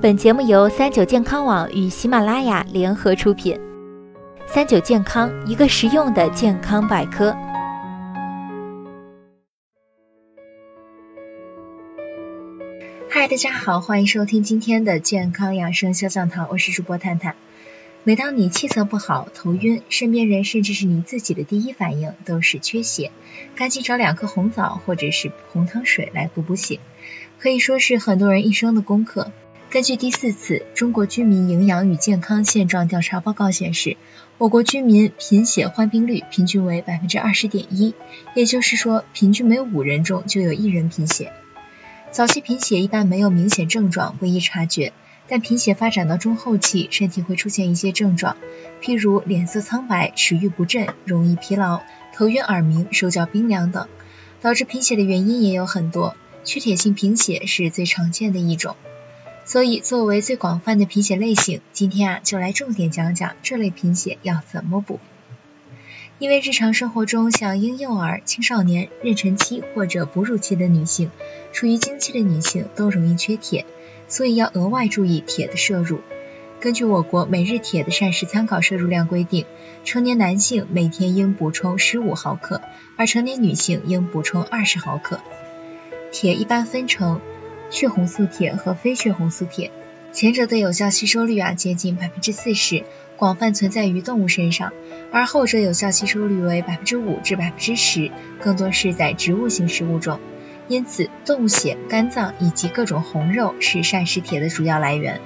本节目由三九健康网与喜马拉雅联合出品。三九健康，一个实用的健康百科。嗨，大家好，欢迎收听今天的健康养生小讲堂，我是主播探探。每当你气色不好、头晕，身边人甚至是你自己的第一反应都是缺血，赶紧找两颗红枣或者是红糖水来补补血，可以说是很多人一生的功课。根据第四次中国居民营养与健康现状调查报告显示，我国居民贫血患病率平均为百分之二十点一，也就是说，平均每五人中就有一人贫血。早期贫血一般没有明显症状，不易察觉，但贫血发展到中后期，身体会出现一些症状，譬如脸色苍白、食欲不振、容易疲劳、头晕耳鸣、手脚冰凉等。导致贫血的原因也有很多，缺铁性贫血是最常见的一种。所以，作为最广泛的贫血类型，今天啊就来重点讲讲这类贫血要怎么补。因为日常生活中，像婴幼儿、青少年、妊娠期或者哺乳期的女性，处于经期的女性都容易缺铁，所以要额外注意铁的摄入。根据我国每日铁的膳食参考摄入量规定，成年男性每天应补充十五毫克，而成年女性应补充二十毫克。铁一般分成。血红素铁和非血红素铁，前者的有效吸收率啊接近百分之四十，广泛存在于动物身上，而后者有效吸收率为百分之五至百分之十，更多是在植物性食物中。因此，动物血、肝脏以及各种红肉是膳食铁的主要来源。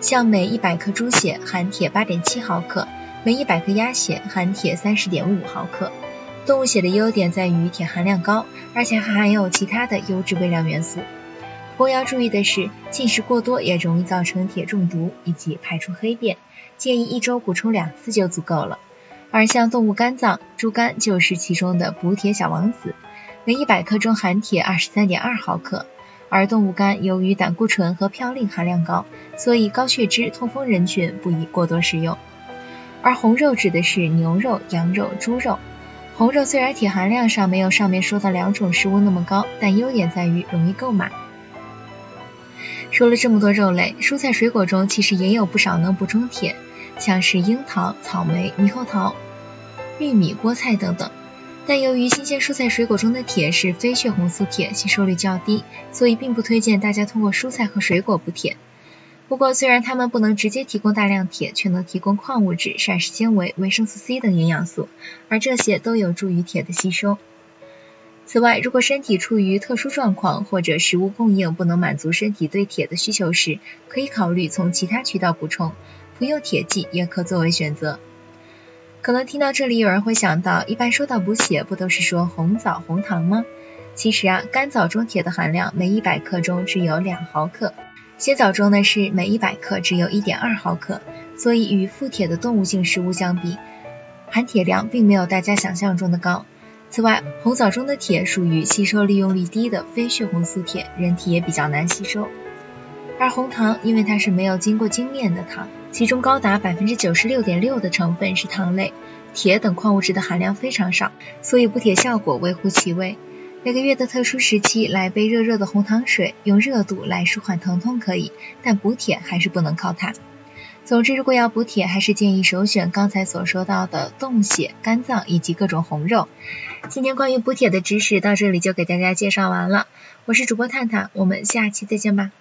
像每一百克猪血含铁八点七毫克，每一百克鸭血含铁三十点五毫克。动物血的优点在于铁含量高，而且还含有其他的优质微量元素。不过要注意的是，进食过多也容易造成铁中毒以及排出黑便，建议一周补充两次就足够了。而像动物肝脏，猪肝就是其中的补铁小王子，每一百克中含铁二十三点二毫克。而动物肝由于胆固醇和嘌呤含量高，所以高血脂、痛风人群不宜过多食用。而红肉指的是牛肉、羊肉、猪肉。红肉虽然铁含量上没有上面说的两种食物那么高，但优点在于容易购买。说了这么多肉类，蔬菜水果中其实也有不少能补充铁，像是樱桃、草莓、猕猴桃、玉米、菠菜等等。但由于新鲜蔬菜水果中的铁是非血红素铁，吸收率较低，所以并不推荐大家通过蔬菜和水果补铁。不过，虽然它们不能直接提供大量铁，却能提供矿物质、膳食纤维、维生素 C 等营养素，而这些都有助于铁的吸收。此外，如果身体处于特殊状况，或者食物供应不能满足身体对铁的需求时，可以考虑从其他渠道补充，服用铁剂也可作为选择。可能听到这里，有人会想到，一般说到补血，不都是说红枣、红糖吗？其实啊，干枣中铁的含量每一百克中只有两毫克，鲜枣中呢是每一百克只有一点二毫克，所以与富铁的动物性食物相比，含铁量并没有大家想象中的高。此外，红枣中的铁属于吸收利用率低的非血红素铁，人体也比较难吸收。而红糖，因为它是没有经过精炼的糖，其中高达百分之九十六点六的成分是糖类，铁等矿物质的含量非常少，所以补铁效果微乎其微。每个月的特殊时期来杯热热的红糖水，用热度来舒缓疼痛可以，但补铁还是不能靠它。总之，如果要补铁，还是建议首选刚才所说到的冻血、肝脏以及各种红肉。今天关于补铁的知识到这里就给大家介绍完了，我是主播探探，我们下期再见吧。